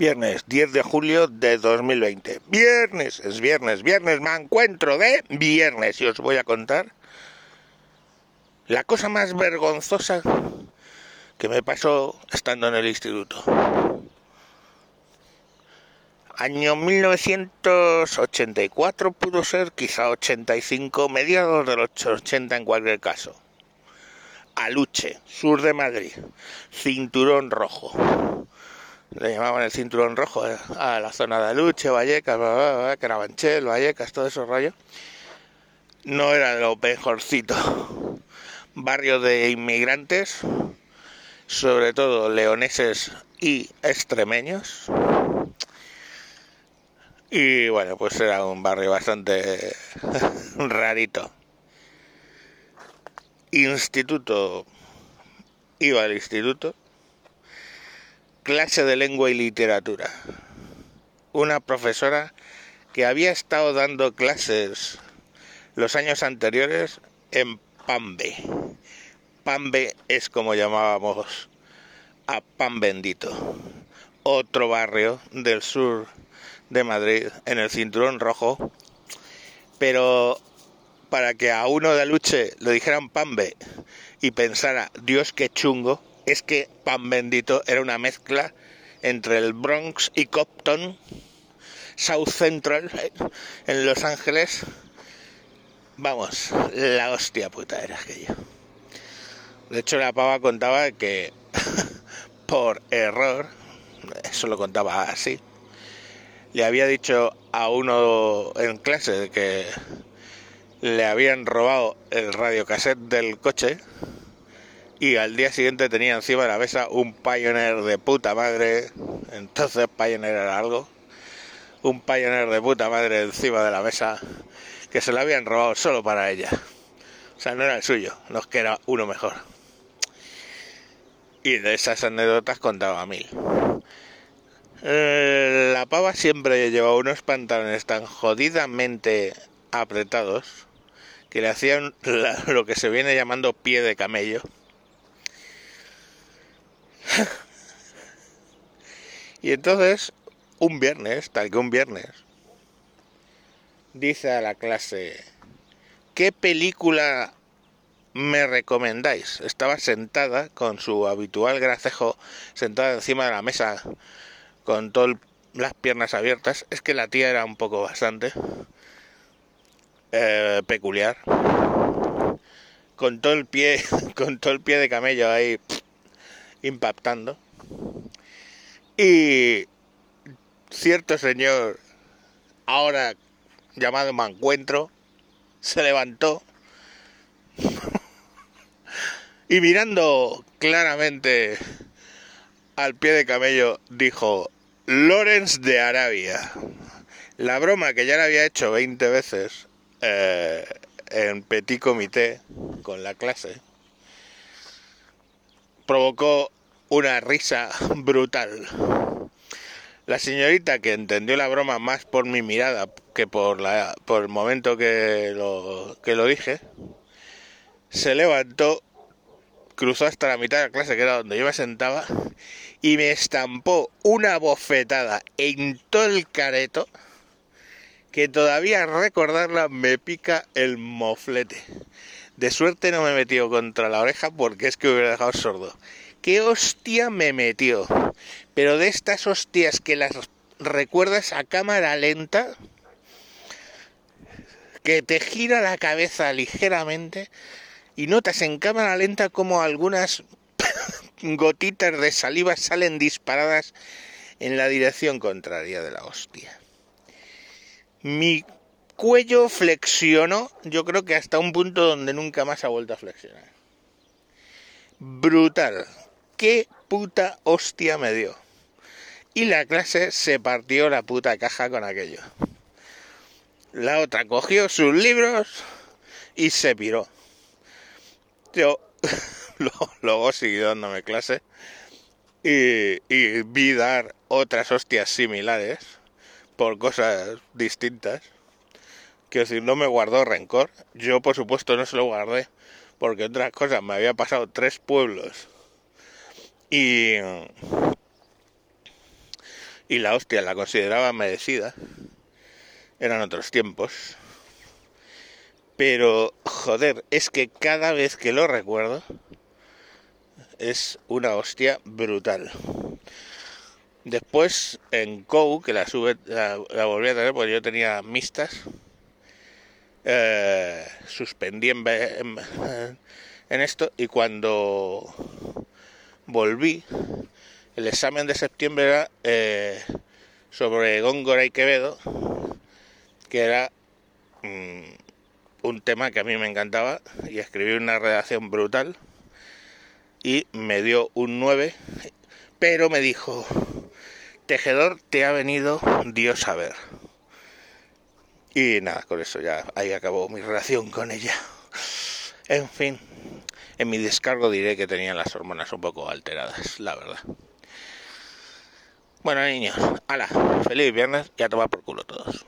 Viernes 10 de julio de 2020. Viernes, es viernes, viernes, me encuentro de viernes y os voy a contar la cosa más vergonzosa que me pasó estando en el instituto. Año 1984 pudo ser, quizá 85, mediados de los 80 en cualquier caso. Aluche, sur de Madrid, cinturón rojo le llamaban el cinturón rojo eh, a la zona de Aluche, Vallecas, Carabanchel, Vallecas, todo esos rollos. No era lo mejorcito. Barrio de inmigrantes, sobre todo leoneses y extremeños. Y bueno, pues era un barrio bastante rarito. Instituto. Iba al instituto clase de lengua y literatura. Una profesora que había estado dando clases los años anteriores en Pambe. Pambe es como llamábamos a Pan Bendito, otro barrio del sur de Madrid, en el cinturón rojo, pero para que a uno de Aluche le dijeran Pambe y pensara, Dios qué chungo, es que Pan Bendito era una mezcla entre el Bronx y Compton, South Central, en Los Ángeles. Vamos, la hostia puta era aquello. De hecho, la pava contaba que por error, eso lo contaba así, le había dicho a uno en clase que le habían robado el radiocassette del coche y al día siguiente tenía encima de la mesa un Pioneer de puta madre. Entonces Pioneer era algo. Un Pioneer de puta madre encima de la mesa que se lo habían robado solo para ella. O sea, no era el suyo, no es que era uno mejor. Y de esas anécdotas contaba mil. Eh, la pava siempre llevaba unos pantalones tan jodidamente apretados que le hacían lo que se viene llamando pie de camello y entonces, un viernes, tal que un viernes, dice a la clase, ¿qué película me recomendáis? Estaba sentada con su habitual gracejo, sentada encima de la mesa, con todas las piernas abiertas. Es que la tía era un poco bastante eh, peculiar. Con todo el pie, con todo el pie de camello ahí impactando. Y cierto señor, ahora llamado Mancuentro, se levantó y mirando claramente al pie de camello dijo, Lorenz de Arabia. La broma que ya le había hecho 20 veces eh, en petit comité con la clase provocó una risa brutal. La señorita, que entendió la broma más por mi mirada que por, la, el momento que lo, que lo dije, se levantó, cruzó hasta la mitad de la clase, que era donde yo me sentaba, y me estampó una bofetada en todo el careto, que todavía recordarla me pica el moflete. De suerte no me metió contra la oreja porque es que hubiera dejado sordo. ¿Qué hostia me metió? Pero de estas hostias que las recuerdas a cámara lenta, que te gira la cabeza ligeramente y notas en cámara lenta como algunas gotitas de saliva salen disparadas en la dirección contraria de la hostia. Mi cuello flexionó, yo creo que hasta un punto donde nunca más ha vuelto a flexionar. Brutal. Qué puta hostia me dio. Y la clase se partió la puta caja con aquello. La otra cogió sus libros y se piró. Yo luego seguí dándome clase y, y vi dar otras hostias similares por cosas distintas Quiero decir, no me guardó rencor. Yo, por supuesto, no se lo guardé. Porque otras cosas, me había pasado tres pueblos. Y, y la hostia la consideraba merecida. Eran otros tiempos. Pero, joder, es que cada vez que lo recuerdo es una hostia brutal. Después en COU, que la, sube, la, volví a tener porque yo tenía mixtas, eh, suspendí en, en, esto y cuando volví, el examen de septiembre era eh, sobre Góngora y Quevedo, que era mm, un tema que a mí me encantaba y escribí una redacción brutal y me dio un 9, pero me dijo, tejedor, te ha venido Dios a ver. Y nada, con eso ya ahí acabó mi relación con ella. En fin, en mi descargo diré que tenían las hormonas un poco alteradas, la verdad. Bueno, niños, ala, feliz viernes y a tomar por culo todos.